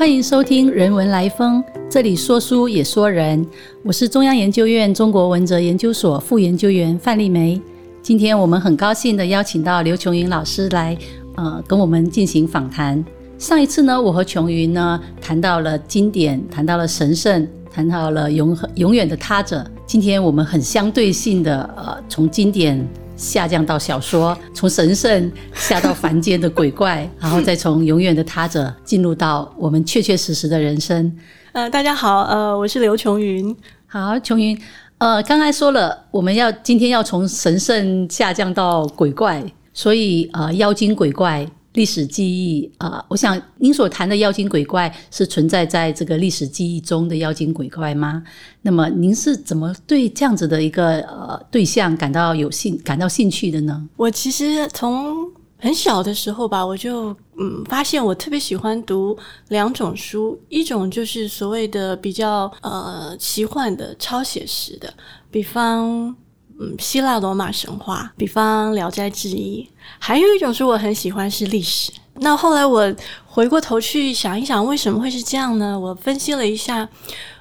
欢迎收听《人文来风》，这里说书也说人。我是中央研究院中国文哲研究所副研究员范丽梅。今天我们很高兴的邀请到刘琼云老师来，呃，跟我们进行访谈。上一次呢，我和琼云呢谈到了经典，谈到了神圣，谈到了永恒永远的他者。今天我们很相对性的，呃，从经典。下降到小说，从神圣下到凡间的鬼怪，然后再从永远的他者进入到我们确确实实的人生。呃，大家好，呃，我是刘琼云。好，琼云，呃，刚才说了，我们要今天要从神圣下降到鬼怪，所以呃，妖精鬼怪。历史记忆啊，我想您所谈的妖精鬼怪是存在在这个历史记忆中的妖精鬼怪吗？那么您是怎么对这样子的一个呃对象感到有兴感到兴趣的呢？我其实从很小的时候吧，我就嗯发现我特别喜欢读两种书，一种就是所谓的比较呃奇幻的超写实的，比方。嗯，希腊罗马神话，比方《聊斋志异》，还有一种书我很喜欢是历史。那后来我回过头去想一想，为什么会是这样呢？我分析了一下。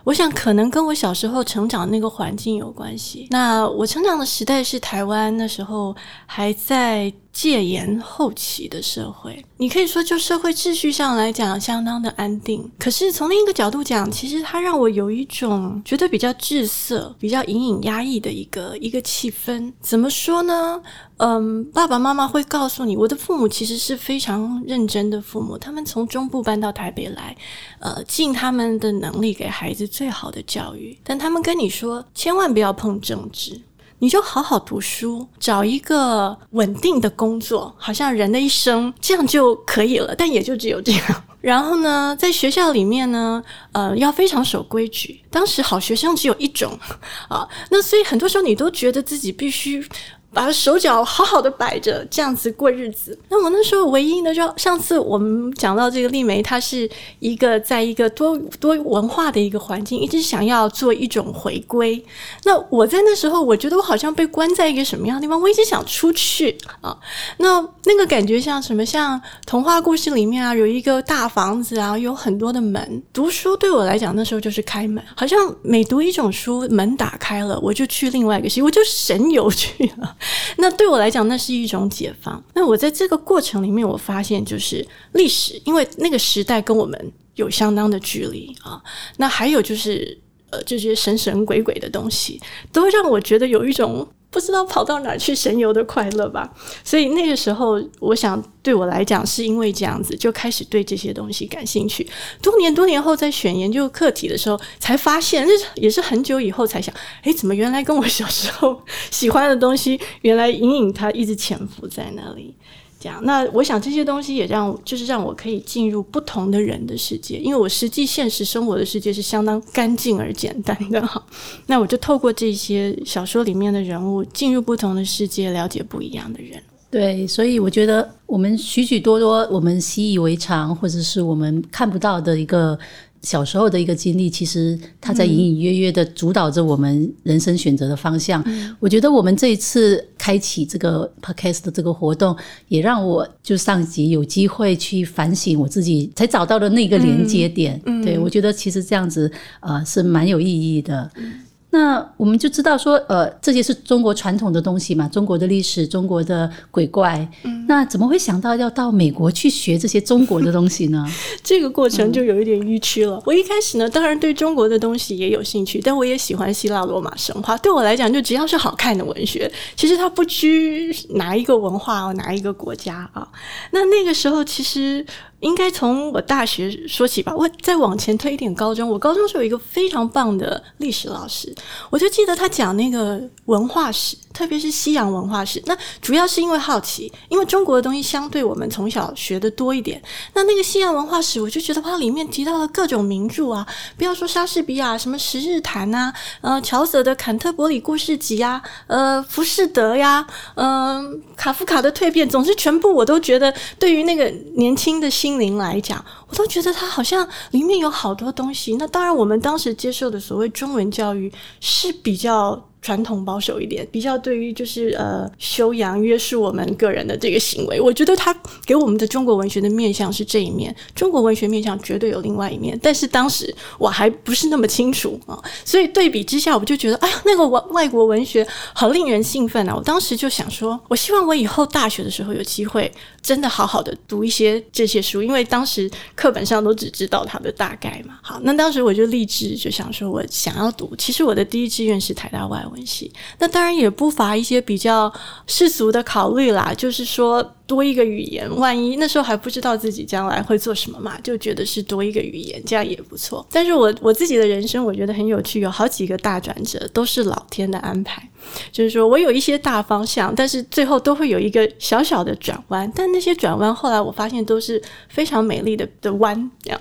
我想可能跟我小时候成长那个环境有关系。那我成长的时代是台湾那时候还在戒严后期的社会，你可以说就社会秩序上来讲相当的安定。可是从另一个角度讲，其实它让我有一种觉得比较滞涩、比较隐隐压抑的一个一个气氛。怎么说呢？嗯，爸爸妈妈会告诉你，我的父母其实是非常认真的父母，他们从中部搬到台北来，呃，尽他们的能力给孩子最好的教育。但他们跟你说，千万不要碰政治，你就好好读书，找一个稳定的工作，好像人的一生这样就可以了。但也就只有这样。然后呢，在学校里面呢，呃，要非常守规矩。当时好学生只有一种啊，那所以很多时候你都觉得自己必须。把手脚好好的摆着，这样子过日子。那我那时候唯一呢，就上次我们讲到这个丽梅，她是一个在一个多多文化的一个环境，一直想要做一种回归。那我在那时候，我觉得我好像被关在一个什么样的地方，我一直想出去啊。那那个感觉像什么？像童话故事里面啊，有一个大房子啊，有很多的门。读书对我来讲，那时候就是开门，好像每读一种书，门打开了，我就去另外一个世界，我就神游去了。那对我来讲，那是一种解放。那我在这个过程里面，我发现就是历史，因为那个时代跟我们有相当的距离啊。那还有就是呃，这些神神鬼鬼的东西，都让我觉得有一种。不知道跑到哪去神游的快乐吧，所以那个时候，我想对我来讲，是因为这样子就开始对这些东西感兴趣。多年多年后，在选研究课题的时候，才发现，那也是很久以后才想，诶，怎么原来跟我小时候喜欢的东西，原来隐隐它一直潜伏在那里。这样，那我想这些东西也让，就是让我可以进入不同的人的世界，因为我实际现实生活的世界是相当干净而简单的哈。那我就透过这些小说里面的人物，进入不同的世界，了解不一样的人。对，所以我觉得我们许许多多我们习以为常，或者是我们看不到的一个。小时候的一个经历，其实它在隐隐约约的主导着我们人生选择的方向。我觉得我们这一次开启这个 podcast 的这个活动，也让我就上集有机会去反省我自己，才找到的那个连接点。对我觉得其实这样子呃是蛮有意义的。那我们就知道说，呃，这些是中国传统的东西嘛，中国的历史，中国的鬼怪。嗯，那怎么会想到要到美国去学这些中国的东西呢？这个过程就有一点迂曲了。我一开始呢，当然对中国的东西也有兴趣，但我也喜欢希腊罗马神话。对我来讲，就只要是好看的文学，其实它不拘哪一个文化哦，哪一个国家啊。那那个时候，其实。应该从我大学说起吧，我再往前推一点，高中。我高中是有一个非常棒的历史老师，我就记得他讲那个文化史，特别是西洋文化史。那主要是因为好奇，因为中国的东西相对我们从小学的多一点。那那个西洋文化史，我就觉得它里面提到了各种名著啊，不要说莎士比亚，什么《十日谈》啊，呃，乔瑟的《坎特伯里故事集》呀，呃，浮士德呀，嗯，卡夫卡的《蜕变》，总之全部我都觉得对于那个年轻的。心灵来讲，我都觉得它好像里面有好多东西。那当然，我们当时接受的所谓中文教育是比较传统保守一点，比较对于就是呃修养约束我们个人的这个行为。我觉得他给我们的中国文学的面向是这一面，中国文学面向绝对有另外一面。但是当时我还不是那么清楚啊，所以对比之下，我就觉得哎呀，那个外外国文学好令人兴奋啊！我当时就想说，我希望我以后大学的时候有机会真的好好的读一些这些书，因为当时课本上都只知道它的大概嘛。好，那当时我就立志就想说，我想要读。其实我的第一志愿是台大外关系，那当然也不乏一些比较世俗的考虑啦，就是说。多一个语言，万一那时候还不知道自己将来会做什么嘛，就觉得是多一个语言，这样也不错。但是我我自己的人生，我觉得很有趣，有好几个大转折，都是老天的安排。就是说我有一些大方向，但是最后都会有一个小小的转弯。但那些转弯后来我发现都是非常美丽的的弯这样。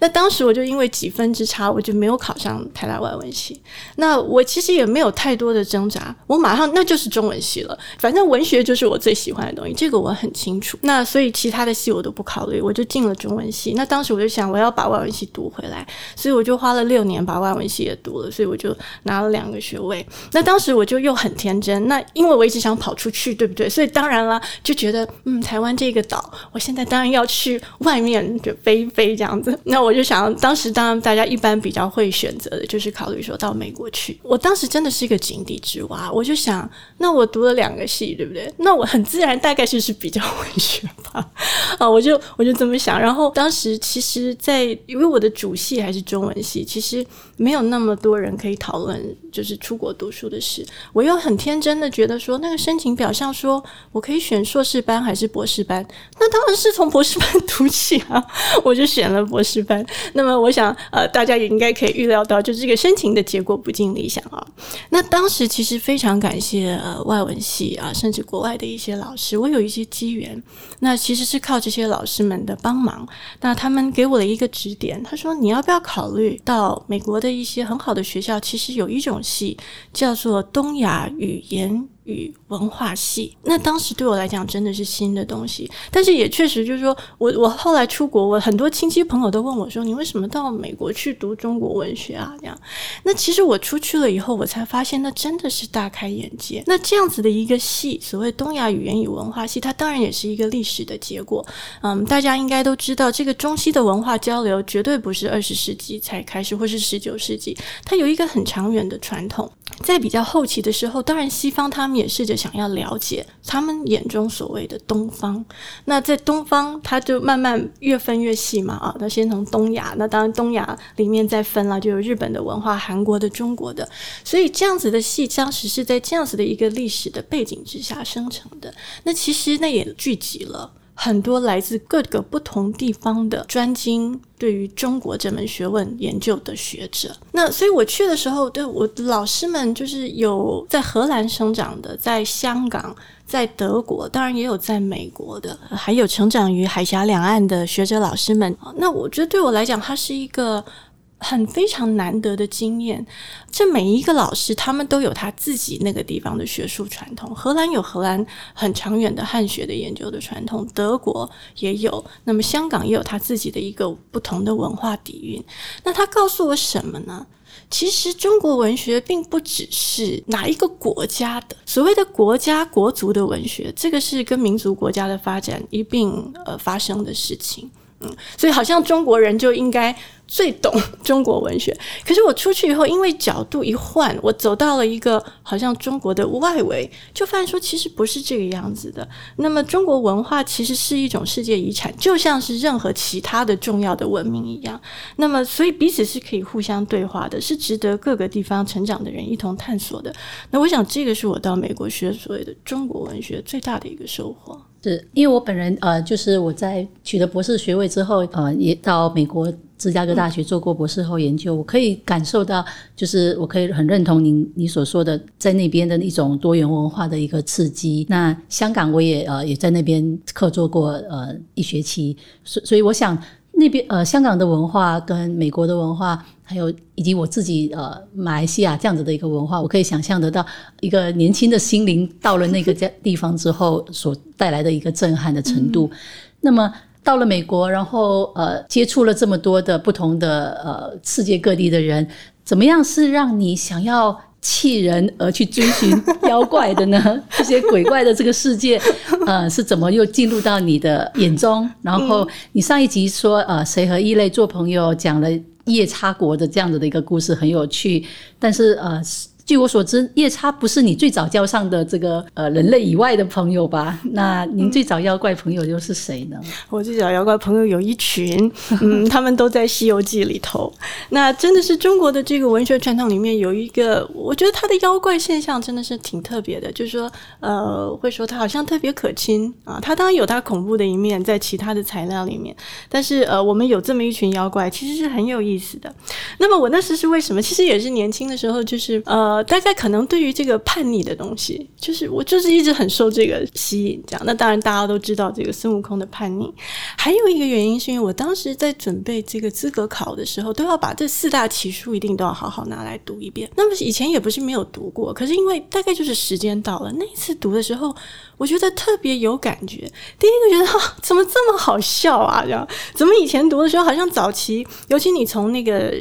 那当时我就因为几分之差，我就没有考上台大外文系。那我其实也没有太多的挣扎，我马上那就是中文系了。反正文学就是我最喜欢的东西，这个我很清楚。那所以其他的系我都不考虑，我就进了中文系。那当时我就想我要把外文系读回来，所以我就花了六年把外文系也读了，所以我就拿了两个学位。那当时我就。又很天真，那因为我一直想跑出去，对不对？所以当然了，就觉得嗯，台湾这个岛，我现在当然要去外面就飞飞这样子。那我就想，当时当然大家一般比较会选择的就是考虑说到美国去。我当时真的是一个井底之蛙，我就想，那我读了两个系，对不对？那我很自然大概就是比较文学吧。啊，我就我就这么想。然后当时其实，在因为我的主系还是中文系，其实没有那么多人可以讨论就是出国读书的事。我又很天真的觉得说，那个申请表上说我可以选硕士班还是博士班，那当然是从博士班读起啊，我就选了博士班。那么我想，呃，大家也应该可以预料到，就是这个申请的结果不尽理想啊。那当时其实非常感谢呃外文系啊，甚至国外的一些老师，我有一些机缘，那其实是靠这些老师们的帮忙，那他们给我了一个指点，他说你要不要考虑到美国的一些很好的学校，其实有一种系叫做东亚。语言。与文化系，那当时对我来讲真的是新的东西，但是也确实就是说我我后来出国，我很多亲戚朋友都问我说：“你为什么到美国去读中国文学啊？”这样，那其实我出去了以后，我才发现那真的是大开眼界。那这样子的一个系，所谓东亚语言与文化系，它当然也是一个历史的结果。嗯，大家应该都知道，这个中西的文化交流绝对不是二十世纪才开始，或是十九世纪，它有一个很长远的传统。在比较后期的时候，当然西方他们。也试着想要了解他们眼中所谓的东方。那在东方，它就慢慢越分越细嘛啊。那先从东亚，那当然东亚里面再分了，就有日本的文化、韩国的、中国的。所以这样子的戏，当时是在这样子的一个历史的背景之下生成的。那其实那也聚集了。很多来自各个不同地方的专精对于中国这门学问研究的学者，那所以我去的时候，对我的老师们就是有在荷兰生长的，在香港，在德国，当然也有在美国的，还有成长于海峡两岸的学者老师们。那我觉得对我来讲，它是一个。很非常难得的经验，这每一个老师他们都有他自己那个地方的学术传统。荷兰有荷兰很长远的汉学的研究的传统，德国也有，那么香港也有他自己的一个不同的文化底蕴。那他告诉我什么呢？其实中国文学并不只是哪一个国家的所谓的国家国族的文学，这个是跟民族国家的发展一并呃发生的事情。所以好像中国人就应该。最懂中国文学，可是我出去以后，因为角度一换，我走到了一个好像中国的外围，就发现说其实不是这个样子的。那么中国文化其实是一种世界遗产，就像是任何其他的重要的文明一样。那么所以彼此是可以互相对话的，是值得各个地方成长的人一同探索的。那我想这个是我到美国学所谓的中国文学最大的一个收获。是因为我本人呃，就是我在取得博士学位之后，呃，也到美国。芝加哥大学做过博士后研究，我可以感受到，就是我可以很认同您你所说的，在那边的一种多元文化的一个刺激。那香港我也呃也在那边课做过呃一学期，所所以我想那边呃香港的文化跟美国的文化，还有以及我自己呃马来西亚这样子的一个文化，我可以想象得到一个年轻的心灵到了那个地方之后所带来的一个震撼的程度。那么。到了美国，然后呃，接触了这么多的不同的呃世界各地的人，怎么样是让你想要弃人而去追寻妖怪的呢？这些鬼怪的这个世界，呃，是怎么又进入到你的眼中？然后你上一集说，呃，谁和异类做朋友，讲了夜叉国的这样子的一个故事，很有趣。但是，呃。据我所知，夜叉不是你最早交上的这个呃人类以外的朋友吧？那您最早妖怪朋友又是谁呢？我最早妖怪朋友有一群，嗯，他们都在《西游记》里头。那真的是中国的这个文学传统里面有一个，我觉得他的妖怪现象真的是挺特别的，就是说，呃，会说他好像特别可亲啊。他当然有他恐怖的一面在其他的材料里面，但是呃，我们有这么一群妖怪，其实是很有意思的。那么我那时是为什么？其实也是年轻的时候，就是呃。大概可能对于这个叛逆的东西，就是我就是一直很受这个吸引，这样。那当然大家都知道这个孙悟空的叛逆，还有一个原因是因为我当时在准备这个资格考的时候，都要把这四大奇书一定都要好好拿来读一遍。那么以前也不是没有读过，可是因为大概就是时间到了，那一次读的时候，我觉得特别有感觉。第一个觉得 怎么这么好笑啊？这样怎么以前读的时候好像早期，尤其你从那个。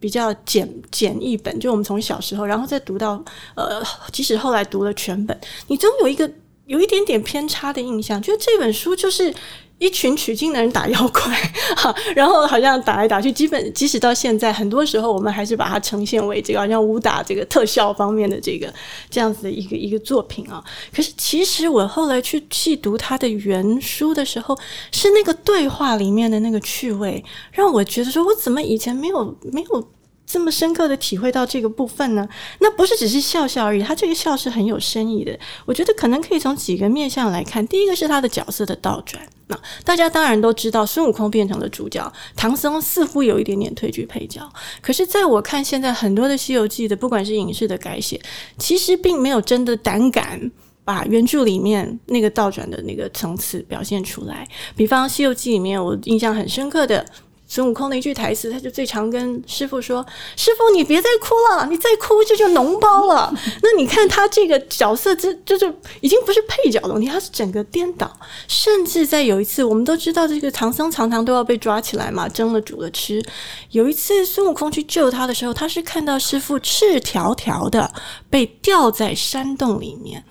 比较简简易本，就我们从小时候，然后再读到呃，即使后来读了全本，你总有一个有一点点偏差的印象，觉得这本书就是一群取经的人打妖怪，哈，然后好像打来打去，基本即使到现在，很多时候我们还是把它呈现为这个好像武打这个特效方面的这个这样子的一个一个作品啊。可是其实我后来去细读它的原书的时候，是那个对话里面的那个趣味，让我觉得说我怎么以前没有没有。这么深刻的体会到这个部分呢？那不是只是笑笑而已，他这个笑是很有深意的。我觉得可能可以从几个面向来看。第一个是他的角色的倒转。那大家当然都知道，孙悟空变成了主角，唐僧似乎有一点点退居配角。可是，在我看现在很多的《西游记》的，不管是影视的改写，其实并没有真的胆敢把原著里面那个倒转的那个层次表现出来。比方《西游记》里面，我印象很深刻的。孙悟空的一句台词，他就最常跟师傅说：“师傅，你别再哭了，你再哭这就脓包了。”那你看他这个角色，这这就已经不是配角的问题，他是整个颠倒。甚至在有一次，我们都知道这个唐僧常常都要被抓起来嘛，蒸了煮了吃。有一次孙悟空去救他的时候，他是看到师傅赤条条的被吊在山洞里面。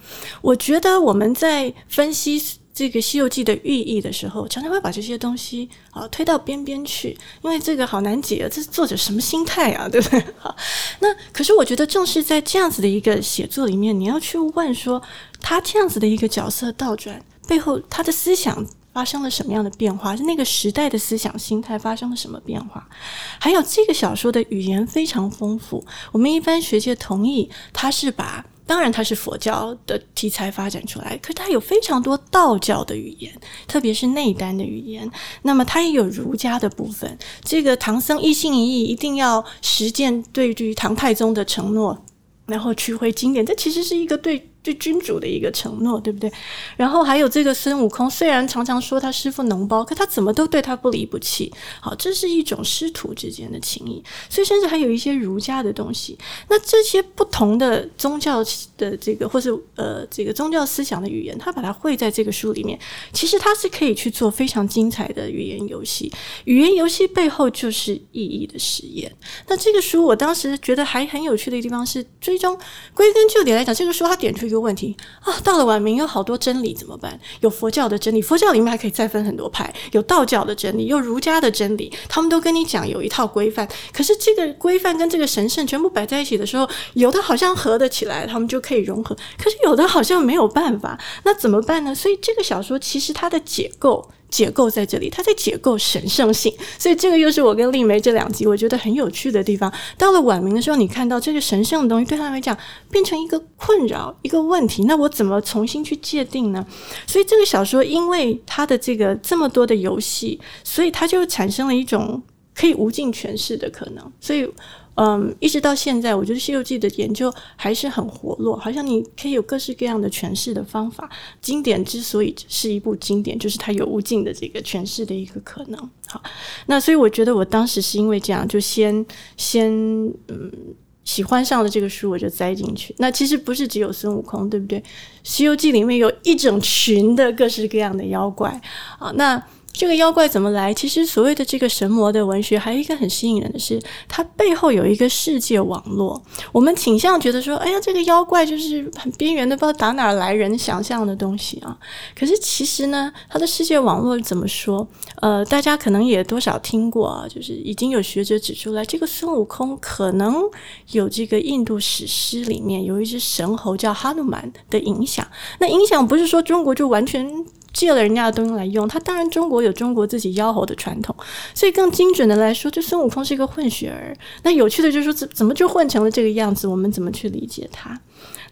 我觉得我们在分析。这个《西游记》的寓意的时候，常常会把这些东西啊推到边边去，因为这个好难解，这是作者什么心态啊，对不对？好，那可是我觉得，正是在这样子的一个写作里面，你要去问说，他这样子的一个角色倒转背后，他的思想发生了什么样的变化？是那个时代的思想心态发生了什么变化？还有这个小说的语言非常丰富，我们一般学界同意，他是把。当然，它是佛教的题材发展出来，可是它有非常多道教的语言，特别是内丹的语言。那么它也有儒家的部分。这个唐僧一心一意，一定要实践对于唐太宗的承诺，然后取回经典。这其实是一个对。对君主的一个承诺，对不对？然后还有这个孙悟空，虽然常常说他师傅脓包，可他怎么都对他不离不弃。好，这是一种师徒之间的情谊。所以，甚至还有一些儒家的东西。那这些不同的宗教的这个，或是呃这个宗教思想的语言，他把它汇在这个书里面，其实它是可以去做非常精彩的语言游戏。语言游戏背后就是意义的实验。那这个书，我当时觉得还很有趣的一个地方是，最终归根究底来讲，这个书它点出一个。问题啊，到了晚明有好多真理怎么办？有佛教的真理，佛教里面还可以再分很多派，有道教的真理，有儒家的真理，他们都跟你讲有一套规范。可是这个规范跟这个神圣全部摆在一起的时候，有的好像合得起来，他们就可以融合；可是有的好像没有办法，那怎么办呢？所以这个小说其实它的解构。解构在这里，它在解构神圣性，所以这个又是我跟丽梅这两集我觉得很有趣的地方。到了晚明的时候，你看到这个神圣的东西对他来讲变成一个困扰、一个问题，那我怎么重新去界定呢？所以这个小说因为它的这个这么多的游戏，所以它就产生了一种可以无尽诠释的可能。所以。嗯，一直到现在，我觉得《西游记》的研究还是很活络，好像你可以有各式各样的诠释的方法。经典之所以是一部经典，就是它有无尽的这个诠释的一个可能。好，那所以我觉得我当时是因为这样，就先先嗯喜欢上了这个书，我就栽进去。那其实不是只有孙悟空，对不对？《西游记》里面有一整群的各式各样的妖怪啊，那。这个妖怪怎么来？其实所谓的这个神魔的文学，还有一个很吸引人的是，它背后有一个世界网络。我们倾向觉得说，哎呀，这个妖怪就是很边缘的，不知道打哪儿来人想象的东西啊。可是其实呢，它的世界网络怎么说？呃，大家可能也多少听过啊，就是已经有学者指出来，这个孙悟空可能有这个印度史诗里面有一只神猴叫哈努曼的影响。那影响不是说中国就完全。借了人家的东西来用，他当然中国有中国自己妖猴的传统，所以更精准的来说，就孙悟空是一个混血儿。那有趣的就是说，怎怎么就混成了这个样子？我们怎么去理解他？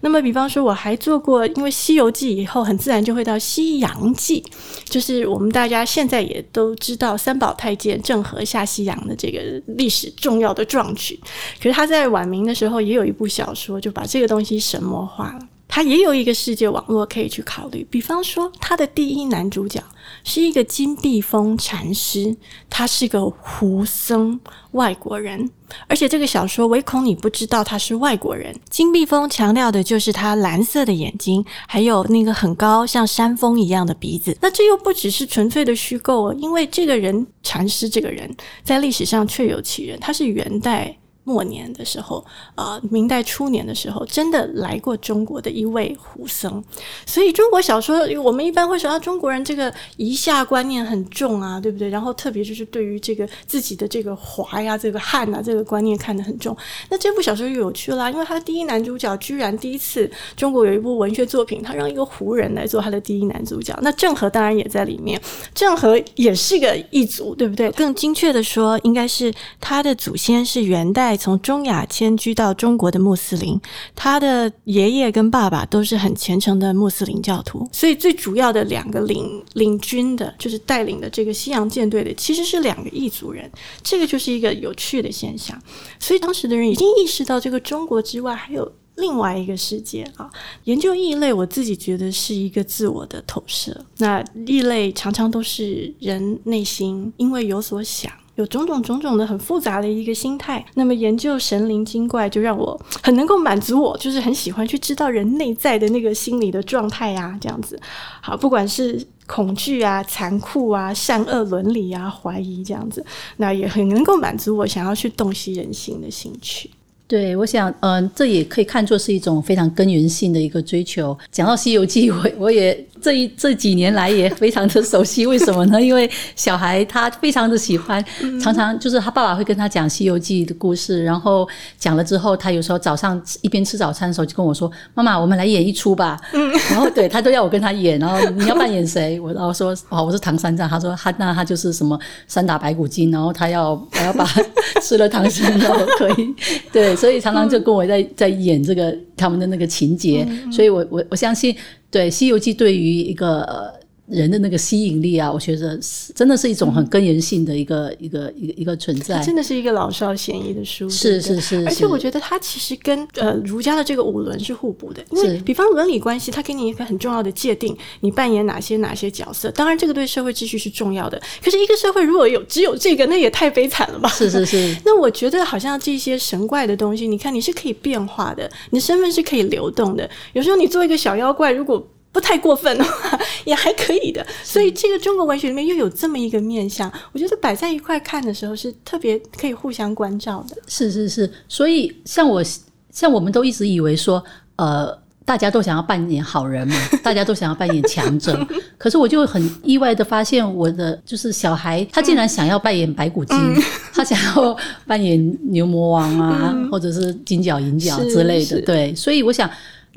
那么，比方说，我还做过，因为《西游记》以后很自然就会到《西洋记》，就是我们大家现在也都知道三宝太监郑和下西洋的这个历史重要的壮举。可是他在晚明的时候也有一部小说，就把这个东西神魔化了。他也有一个世界网络可以去考虑，比方说，他的第一男主角是一个金碧峰禅师，他是个胡僧，外国人，而且这个小说唯恐你不知道他是外国人。金碧峰强调的就是他蓝色的眼睛，还有那个很高像山峰一样的鼻子。那这又不只是纯粹的虚构哦，因为这个人禅师这个人在历史上确有其人，他是元代。末年的时候，啊，明代初年的时候，真的来过中国的一位胡僧。所以中国小说，我们一般会说啊，中国人这个夷夏观念很重啊，对不对？然后特别就是对于这个自己的这个华呀、这个汉啊这个观念看得很重。那这部小说又有趣啦，因为他的第一男主角居然第一次中国有一部文学作品，他让一个胡人来做他的第一男主角。那郑和当然也在里面，郑和也是个异族，对不对？更精确的说，应该是他的祖先是元代从中亚迁居到中国的穆斯林，他的爷爷跟爸爸都是很虔诚的穆斯林教徒，所以最主要的两个领领军的，就是带领的这个西洋舰队的，其实是两个异族人，这个就是一个有趣的现象。所以当时的人已经意识到，这个中国之外还有另外一个世界啊。研究异类，我自己觉得是一个自我的投射。那异类常常都是人内心因为有所想。有种种种种的很复杂的一个心态，那么研究神灵精怪就让我很能够满足我，就是很喜欢去知道人内在的那个心理的状态呀，这样子。好，不管是恐惧啊、残酷啊、善恶伦理啊、怀疑这样子，那也很能够满足我想要去洞悉人心的兴趣。对，我想，嗯，这也可以看作是一种非常根源性的一个追求。讲到《西游记》，我我也这一这几年来也非常的熟悉。为什么呢？因为小孩他非常的喜欢，常常就是他爸爸会跟他讲《西游记》的故事，然后讲了之后，他有时候早上一边吃早餐的时候就跟我说：“妈妈，我们来演一出吧。”嗯，然后对他都要我跟他演，然后你要扮演谁？我然后说：“哦，我是唐三藏。”他说：“他那他就是什么三打白骨精，然后他要我要把 吃了唐僧肉可以对。”所以常常就跟我在在演这个他们的那个情节，所以我我我相信，对《西游记》对于一个。人的那个吸引力啊，我觉得是真的是一种很根源性的一个一个一个一个存在，真的是一个老少咸宜的书，是是是，而且我觉得它其实跟呃儒家的这个五伦是互补的，因为比方伦理关系，它给你一个很重要的界定，你扮演哪些哪些角色，当然这个对社会秩序是重要的。可是一个社会如果有只有这个，那也太悲惨了吧？是是是。那我觉得好像这些神怪的东西，你看你是可以变化的，你的身份是可以流动的。有时候你做一个小妖怪，如果不太过分的话，也还可以的。所以这个中国文学里面又有这么一个面相，我觉得摆在一块看的时候是特别可以互相关照的。是是是，所以像我像我们都一直以为说，呃，大家都想要扮演好人嘛，大家都想要扮演强者。可是我就很意外的发现，我的就是小孩，他竟然想要扮演白骨精，他想要扮演牛魔王啊，或者是金角银角之类的。对，所以我想。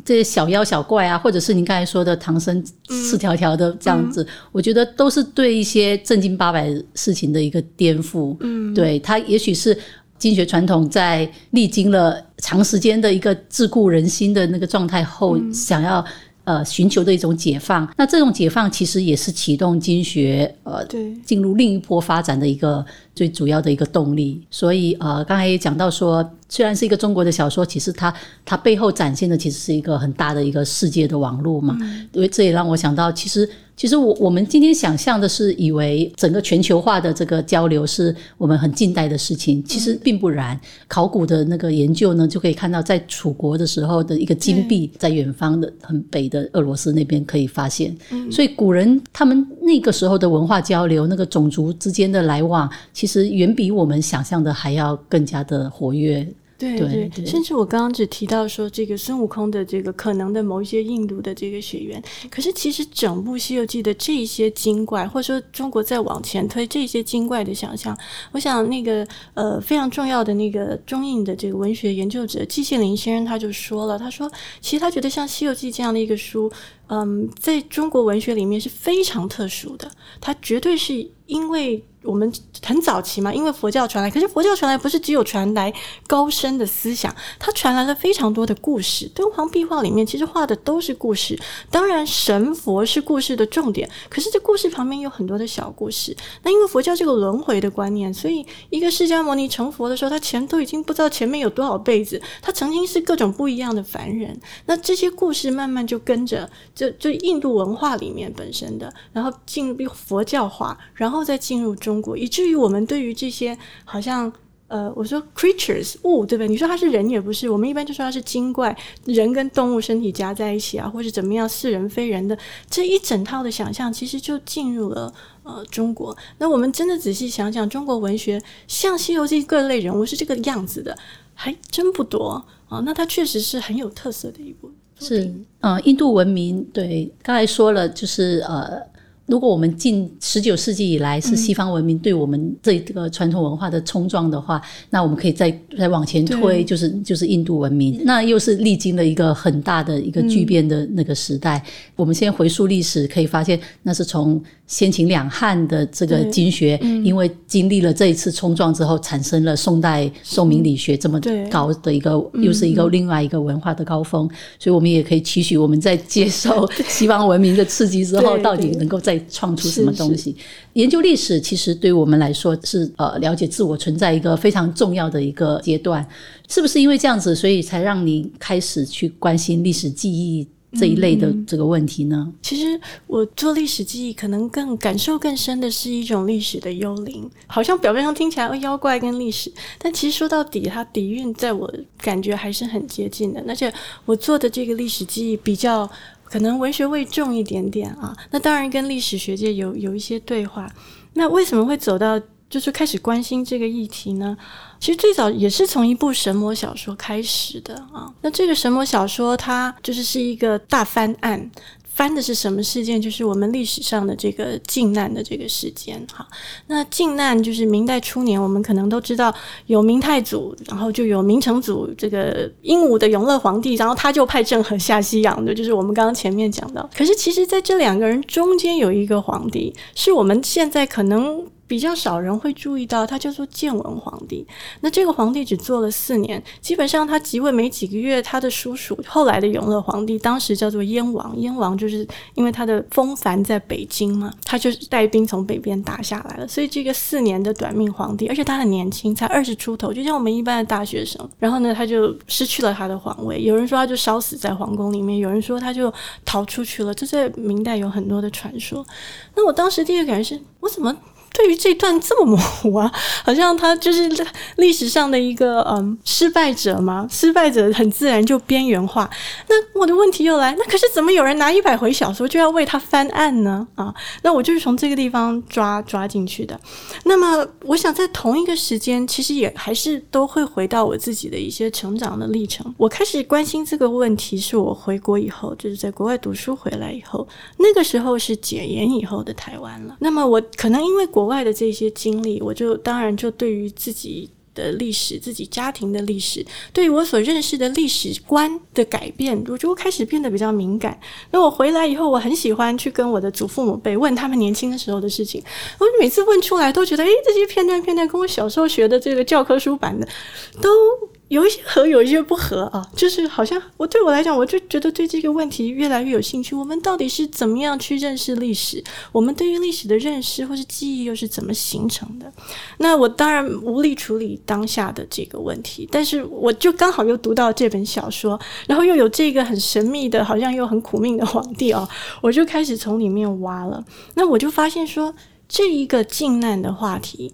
这些小妖小怪啊，或者是您刚才说的唐僧赤条条的这样子，我觉得都是对一些正经八百事情的一个颠覆。嗯，对他也许是经学传统在历经了长时间的一个桎梏人心的那个状态后，想要。呃，寻求的一种解放，那这种解放其实也是启动经学呃进入另一波发展的一个最主要的一个动力。所以呃，刚才也讲到说，虽然是一个中国的小说，其实它它背后展现的其实是一个很大的一个世界的网络嘛。因为这也让我想到，其实其实我我们今天想象的是，以为整个全球化的这个交流是我们很近代的事情，其实并不然。考古的那个研究呢，就可以看到，在楚国的时候的一个金币，在远方的很北的俄罗斯那边可以发现。所以古人他们那个时候的文化交流，那个种族之间的来往，其实远比我们想象的还要更加的活跃。对对，对甚至我刚刚只提到说这个孙悟空的这个可能的某一些印度的这个血缘，可是其实整部《西游记》的这些精怪，或者说中国再往前推这些精怪的想象，我想那个呃非常重要的那个中印的这个文学研究者季羡林先生他就说了，他说其实他觉得像《西游记》这样的一个书，嗯，在中国文学里面是非常特殊的，它绝对是因为。我们很早期嘛，因为佛教传来，可是佛教传来不是只有传来高深的思想，它传来了非常多的故事。敦煌壁画里面其实画的都是故事，当然神佛是故事的重点，可是这故事旁边有很多的小故事。那因为佛教这个轮回的观念，所以一个释迦牟尼成佛的时候，他前都已经不知道前面有多少辈子，他曾经是各种不一样的凡人。那这些故事慢慢就跟着就就印度文化里面本身的，然后进入佛教化，然后再进入中。中国，以至于我们对于这些好像呃，我说 creatures 物，对不对？你说它是人也不是，我们一般就说它是精怪，人跟动物身体夹在一起啊，或者怎么样似人非人的这一整套的想象，其实就进入了呃中国。那我们真的仔细想想，中国文学像《西游记》各类人物是这个样子的，还真不多啊。那它确实是很有特色的一部，是呃，印度文明对，刚才说了就是呃。如果我们近十九世纪以来是西方文明对我们这个传统文化的冲撞的话，那我们可以再再往前推，就是就是印度文明，那又是历经了一个很大的一个巨变的那个时代。我们先回溯历史，可以发现那是从。先秦两汉的这个经学，因为经历了这一次冲撞之后，产生了宋代宋明理学这么高的一个，又是一个另外一个文化的高峰，所以我们也可以期许我们在接受 西方文明的刺激之后，到底能够再创出什么东西。研究历史其实对我们来说是呃了解自我存在一个非常重要的一个阶段，是不是因为这样子，所以才让你开始去关心历史记忆？这一类的这个问题呢？其实我做历史记忆，可能更感受更深的是一种历史的幽灵，好像表面上听起来妖怪跟历史，但其实说到底，它底蕴在我感觉还是很接近的。而且我做的这个历史记忆比较可能文学味重一点点啊，那当然跟历史学界有有一些对话。那为什么会走到就是开始关心这个议题呢？其实最早也是从一部神魔小说开始的啊。那这个神魔小说它就是是一个大翻案，翻的是什么事件？就是我们历史上的这个靖难的这个事件。哈，那靖难就是明代初年，我们可能都知道有明太祖，然后就有明成祖这个英武的永乐皇帝，然后他就派郑和下西洋的，就是我们刚刚前面讲到。可是其实在这两个人中间有一个皇帝，是我们现在可能。比较少人会注意到，他叫做建文皇帝。那这个皇帝只做了四年，基本上他即位没几个月，他的叔叔后来的永乐皇帝，当时叫做燕王。燕王就是因为他的风帆在北京嘛，他就是带兵从北边打下来了。所以这个四年的短命皇帝，而且他很年轻，才二十出头，就像我们一般的大学生。然后呢，他就失去了他的皇位。有人说他就烧死在皇宫里面，有人说他就逃出去了。这在明代有很多的传说。那我当时第一个感觉是，我怎么？对于这段这么模糊啊，好像他就是历史上的一个嗯失败者嘛，失败者很自然就边缘化。那我的问题又来，那可是怎么有人拿一百回小说就要为他翻案呢？啊，那我就是从这个地方抓抓进去的。那么我想在同一个时间，其实也还是都会回到我自己的一些成长的历程。我开始关心这个问题，是我回国以后，就是在国外读书回来以后，那个时候是解严以后的台湾了。那么我可能因为国国外的这些经历，我就当然就对于自己的历史、自己家庭的历史，对于我所认识的历史观的改变，我就开始变得比较敏感。那我回来以后，我很喜欢去跟我的祖父母辈问他们年轻的时候的事情。我每次问出来，都觉得，诶，这些片段片段跟我小时候学的这个教科书版的都有一些合，有一些不合啊，就是好像我对我来讲，我就觉得对这个问题越来越有兴趣。我们到底是怎么样去认识历史？我们对于历史的认识或是记忆又是怎么形成的？那我当然无力处理当下的这个问题，但是我就刚好又读到这本小说，然后又有这个很神秘的，好像又很苦命的皇帝哦，我就开始从里面挖了。那我就发现说，这一个靖难的话题。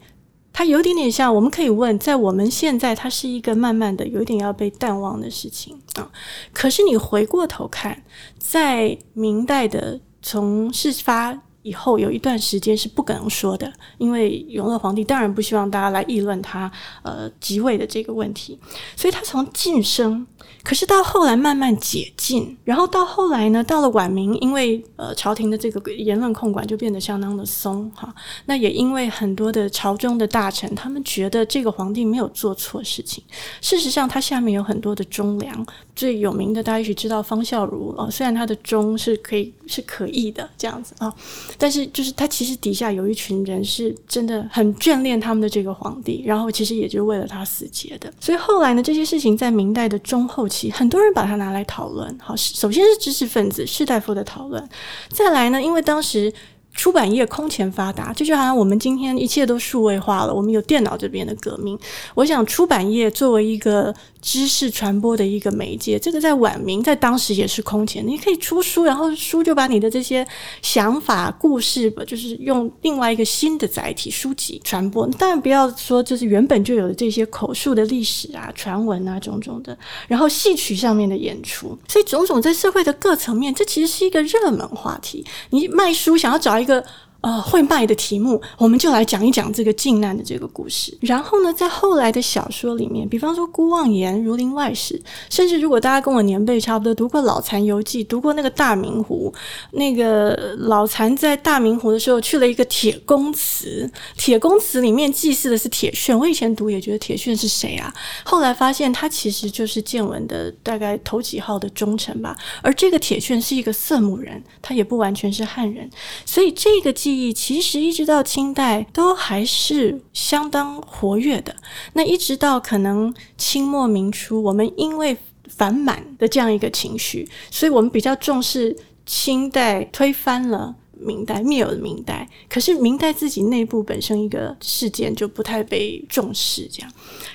它有点点像，我们可以问，在我们现在，它是一个慢慢的有点要被淡忘的事情啊。可是你回过头看，在明代的从事发。以后有一段时间是不可能说的，因为永乐皇帝当然不希望大家来议论他呃即位的这个问题，所以他从晋升，可是到后来慢慢解禁，然后到后来呢，到了晚明，因为呃朝廷的这个言论控管就变得相当的松哈，那也因为很多的朝中的大臣他们觉得这个皇帝没有做错事情，事实上他下面有很多的忠良，最有名的大家也许知道方孝孺哦，虽然他的忠是可以是可以的这样子啊。但是，就是他其实底下有一群人是真的很眷恋他们的这个皇帝，然后其实也就为了他死结的。所以后来呢，这些事情在明代的中后期，很多人把它拿来讨论。好，首先是知识分子士大夫的讨论，再来呢，因为当时。出版业空前发达，这就好像我们今天一切都数位化了，我们有电脑这边的革命。我想出版业作为一个知识传播的一个媒介，这个在晚明在当时也是空前。你可以出书，然后书就把你的这些想法、故事吧，就是用另外一个新的载体书籍传播。当然不要说就是原本就有的这些口述的历史啊、传闻啊种种的，然后戏曲上面的演出，所以种种在社会的各层面，这其实是一个热门话题。你卖书想要找一一个。呃，会卖的题目，我们就来讲一讲这个靖难的这个故事。然后呢，在后来的小说里面，比方说《孤望言》《儒林外史》，甚至如果大家跟我年辈差不多，读过《老残游记》，读过那个大明湖，那个老残在大明湖的时候去了一个铁公祠，铁公祠里面祭祀的是铁铉。我以前读也觉得铁铉是谁啊？后来发现他其实就是建文的大概头几号的忠臣吧。而这个铁铉是一个色目人，他也不完全是汉人，所以这个记。其实一直到清代都还是相当活跃的。那一直到可能清末明初，我们因为反满的这样一个情绪，所以我们比较重视清代推翻了明代灭了明代。可是明代自己内部本身一个事件就不太被重视，这样。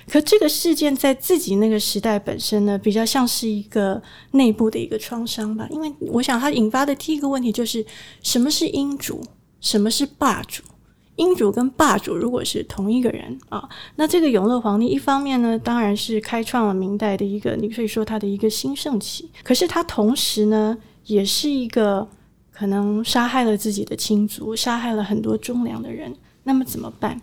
可这个事件在自己那个时代本身呢，比较像是一个内部的一个创伤吧。因为我想它引发的第一个问题就是什么是英主。什么是霸主？英主跟霸主如果是同一个人啊，那这个永乐皇帝一方面呢，当然是开创了明代的一个，你可以说他的一个兴盛期。可是他同时呢，也是一个可能杀害了自己的亲族，杀害了很多忠良的人。那么怎么办？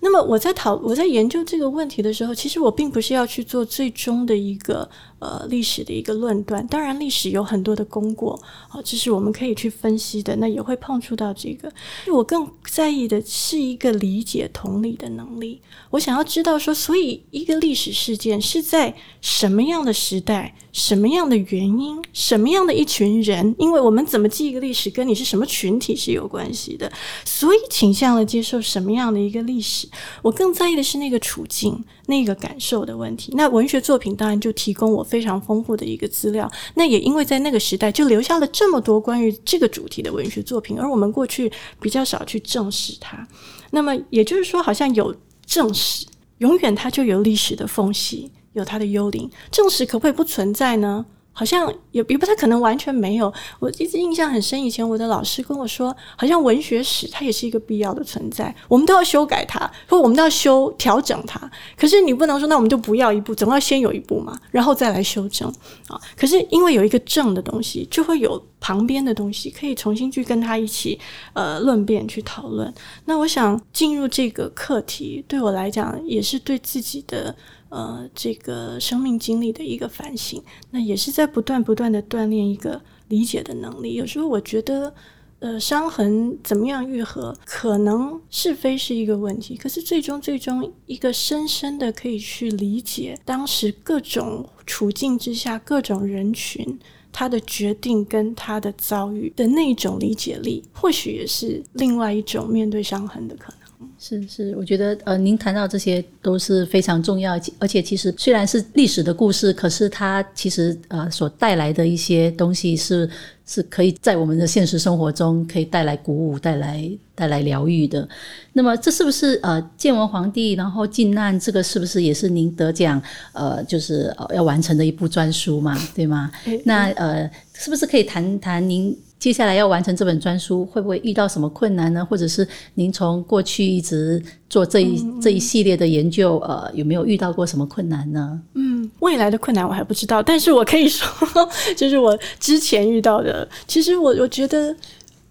那么我在讨我在研究这个问题的时候，其实我并不是要去做最终的一个。呃，历史的一个论断，当然历史有很多的功过，啊，这是我们可以去分析的。那也会碰触到这个。我更在意的是一个理解同理的能力。我想要知道说，所以一个历史事件是在什么样的时代、什么样的原因、什么样的一群人？因为我们怎么记一个历史，跟你是什么群体是有关系的。所以倾向了接受什么样的一个历史？我更在意的是那个处境、那个感受的问题。那文学作品当然就提供我。非常丰富的一个资料，那也因为在那个时代就留下了这么多关于这个主题的文学作品，而我们过去比较少去正视它。那么也就是说，好像有正史，永远它就有历史的缝隙，有它的幽灵。正史可不可以不存在呢？好像也也不太可能完全没有。我一直印象很深，以前我的老师跟我说，好像文学史它也是一个必要的存在，我们都要修改它，或我们都要修调整它。可是你不能说，那我们就不要一步，总要先有一步嘛，然后再来修正啊。可是因为有一个正的东西，就会有旁边的东西可以重新去跟他一起呃论辩去讨论。那我想进入这个课题，对我来讲也是对自己的。呃，这个生命经历的一个反省，那也是在不断不断的锻炼一个理解的能力。有时候我觉得，呃，伤痕怎么样愈合，可能是非是一个问题，可是最终最终一个深深的可以去理解当时各种处境之下各种人群他的决定跟他的遭遇的那种理解力，或许也是另外一种面对伤痕的可能。是是，我觉得呃，您谈到这些都是非常重要，而且其实虽然是历史的故事，可是它其实呃所带来的一些东西是是可以在我们的现实生活中可以带来鼓舞、带来带来疗愈的。那么这是不是呃建文皇帝然后靖难这个是不是也是您得奖呃就是要完成的一部专书嘛？对吗？那呃是不是可以谈谈您？接下来要完成这本专书，会不会遇到什么困难呢？或者是您从过去一直做这一这一系列的研究，呃，有没有遇到过什么困难呢？嗯，未来的困难我还不知道，但是我可以说，就是我之前遇到的。其实我我觉得，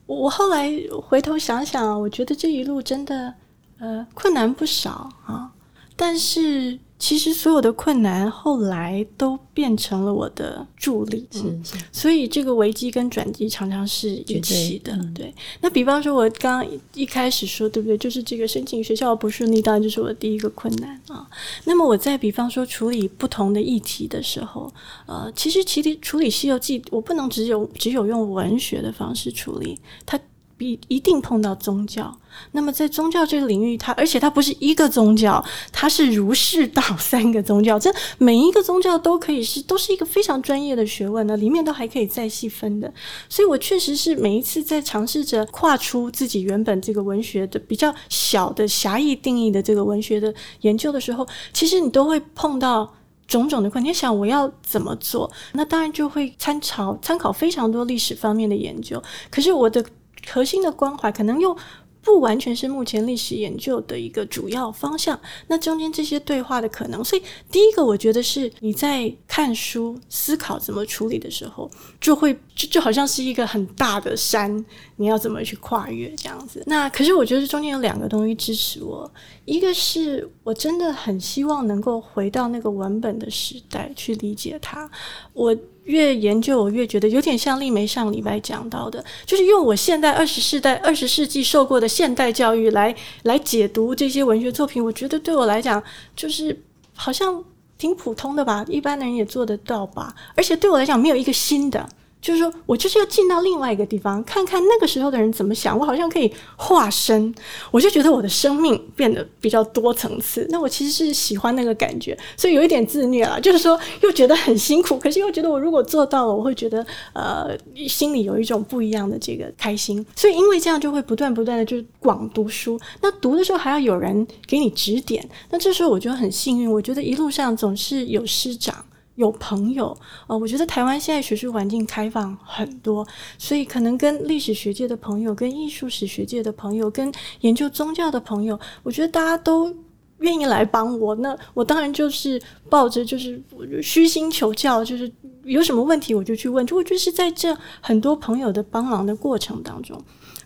我后来回头想想，我觉得这一路真的呃困难不少啊，但是。其实所有的困难后来都变成了我的助力，是是。所以这个危机跟转机常常是一起的，对。那比方说，我刚刚一开始说，对不对？就是这个申请学校不顺利，当然就是我的第一个困难啊。那么我在比方说处理不同的议题的时候，呃，其实其实处理《西游记》，我不能只有只有用文学的方式处理它。必一定碰到宗教，那么在宗教这个领域，它而且它不是一个宗教，它是儒释道三个宗教，这每一个宗教都可以是都是一个非常专业的学问呢，里面都还可以再细分的。所以我确实是每一次在尝试着跨出自己原本这个文学的比较小的狭义定义的这个文学的研究的时候，其实你都会碰到种种的困难。你想我要怎么做？那当然就会参考参考非常多历史方面的研究。可是我的。核心的关怀可能又不完全是目前历史研究的一个主要方向，那中间这些对话的可能，所以第一个我觉得是你在看书思考怎么处理的时候，就会就就好像是一个很大的山，你要怎么去跨越这样子。那可是我觉得中间有两个东西支持我，一个是我真的很希望能够回到那个文本的时代去理解它，我。越研究，我越觉得有点像丽梅上礼拜讲到的，就是用我现代二十世代、二十世纪受过的现代教育来来解读这些文学作品。我觉得对我来讲，就是好像挺普通的吧，一般的人也做得到吧。而且对我来讲，没有一个新的。就是说我就是要进到另外一个地方，看看那个时候的人怎么想。我好像可以化身，我就觉得我的生命变得比较多层次。那我其实是喜欢那个感觉，所以有一点自虐了。就是说，又觉得很辛苦，可是又觉得我如果做到了，我会觉得呃，心里有一种不一样的这个开心。所以因为这样，就会不断不断的就是广读书。那读的时候还要有人给你指点。那这时候我觉得很幸运，我觉得一路上总是有师长。有朋友，呃，我觉得台湾现在学术环境开放很多，所以可能跟历史学界的朋友、跟艺术史学界的朋友、跟研究宗教的朋友，我觉得大家都愿意来帮我。那我当然就是抱着就是虚心求教，就是有什么问题我就去问。就我就是在这很多朋友的帮忙的过程当中，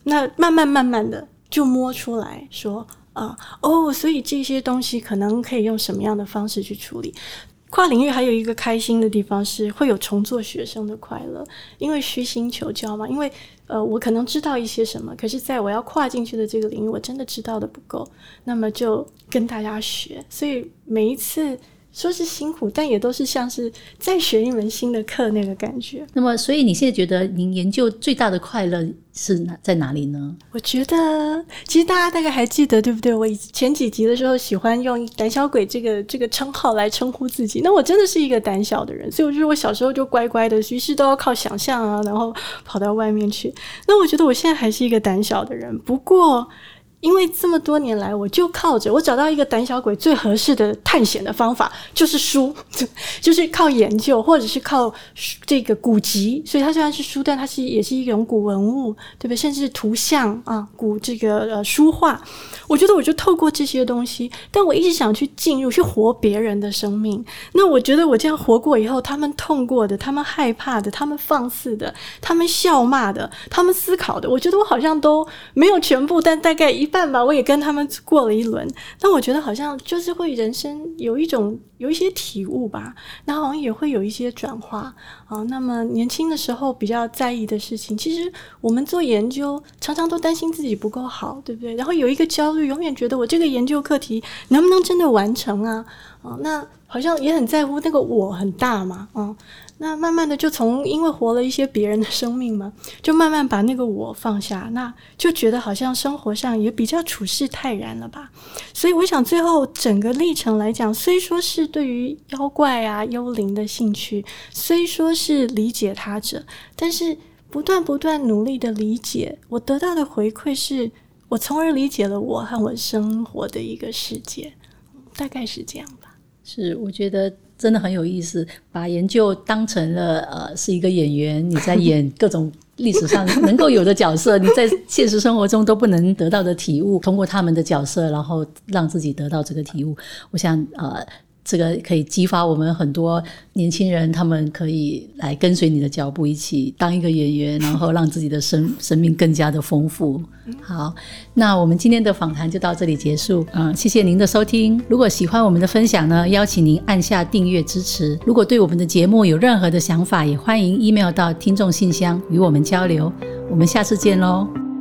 那慢慢慢慢的就摸出来说啊，哦，所以这些东西可能可以用什么样的方式去处理。跨领域还有一个开心的地方是会有重做学生的快乐，因为虚心求教嘛。因为呃，我可能知道一些什么，可是在我要跨进去的这个领域，我真的知道的不够，那么就跟大家学。所以每一次。说是辛苦，但也都是像是再学一门新的课那个感觉。那么，所以你现在觉得您研究最大的快乐是哪在哪里呢？我觉得，其实大家大概还记得，对不对？我以前几集的时候喜欢用“胆小鬼”这个这个称号来称呼自己。那我真的是一个胆小的人，所以我觉得我小时候就乖乖的，于是都要靠想象啊，然后跑到外面去。那我觉得我现在还是一个胆小的人，不过。因为这么多年来，我就靠着我找到一个胆小鬼最合适的探险的方法，就是书，就是靠研究，或者是靠这个古籍。所以它虽然是书，但它是也是一种古文物，对不对？甚至图像啊，古这个呃书画。我觉得我就透过这些东西，但我一直想去进入，去活别人的生命。那我觉得我这样活过以后，他们痛过的，他们害怕的，他们放肆的，他们笑骂的，他们思考的，我觉得我好像都没有全部，但大概一。半吧，我也跟他们过了一轮，但我觉得好像就是会人生有一种有一些体悟吧，那好像也会有一些转化啊。那么年轻的时候比较在意的事情，其实我们做研究常常都担心自己不够好，对不对？然后有一个焦虑，永远觉得我这个研究课题能不能真的完成啊？啊，那好像也很在乎那个我很大嘛，啊。那慢慢的就从因为活了一些别人的生命嘛，就慢慢把那个我放下，那就觉得好像生活上也比较处事泰然了吧。所以我想最后整个历程来讲，虽说是对于妖怪啊幽灵的兴趣，虽说是理解他者，但是不断不断努力的理解，我得到的回馈是我从而理解了我和我生活的一个世界，大概是这样吧。是，我觉得。真的很有意思，把研究当成了呃是一个演员，你在演各种历史上能够有的角色，你在现实生活中都不能得到的体悟，通过他们的角色，然后让自己得到这个体悟。我想呃。这个可以激发我们很多年轻人，他们可以来跟随你的脚步，一起当一个演员，然后让自己的生 生命更加的丰富。好，那我们今天的访谈就到这里结束。嗯，谢谢您的收听。如果喜欢我们的分享呢，邀请您按下订阅支持。如果对我们的节目有任何的想法，也欢迎 email 到听众信箱与我们交流。我们下次见喽。